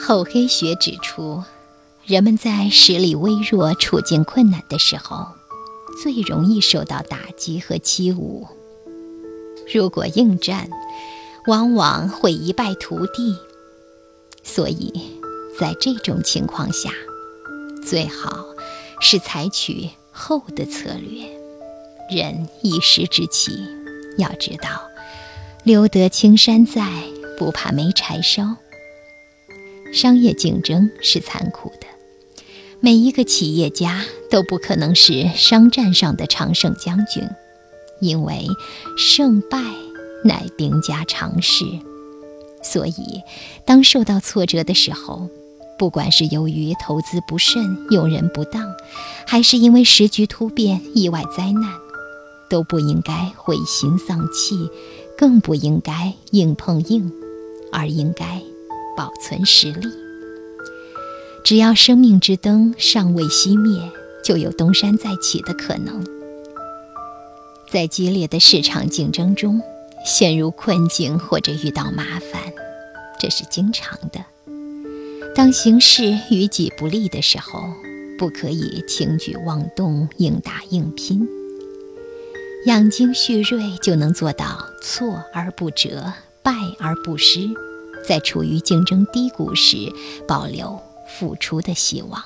厚黑学指出，人们在实力微弱、处境困难的时候，最容易受到打击和欺侮。如果应战，往往会一败涂地。所以，在这种情况下，最好是采取后的策略。忍一时之气，要知道，留得青山在，不怕没柴烧。商业竞争是残酷的，每一个企业家都不可能是商战上的常胜将军，因为胜败乃兵家常事。所以，当受到挫折的时候，不管是由于投资不慎、用人不当，还是因为时局突变、意外灾难，都不应该灰心丧气，更不应该硬碰硬，而应该保存实力。只要生命之灯尚未熄灭，就有东山再起的可能。在激烈的市场竞争中，陷入困境或者遇到麻烦，这是经常的。当形势于己不利的时候，不可以轻举妄动、硬打硬拼。养精蓄锐，就能做到挫而不折，败而不失，在处于竞争低谷时保留付出的希望。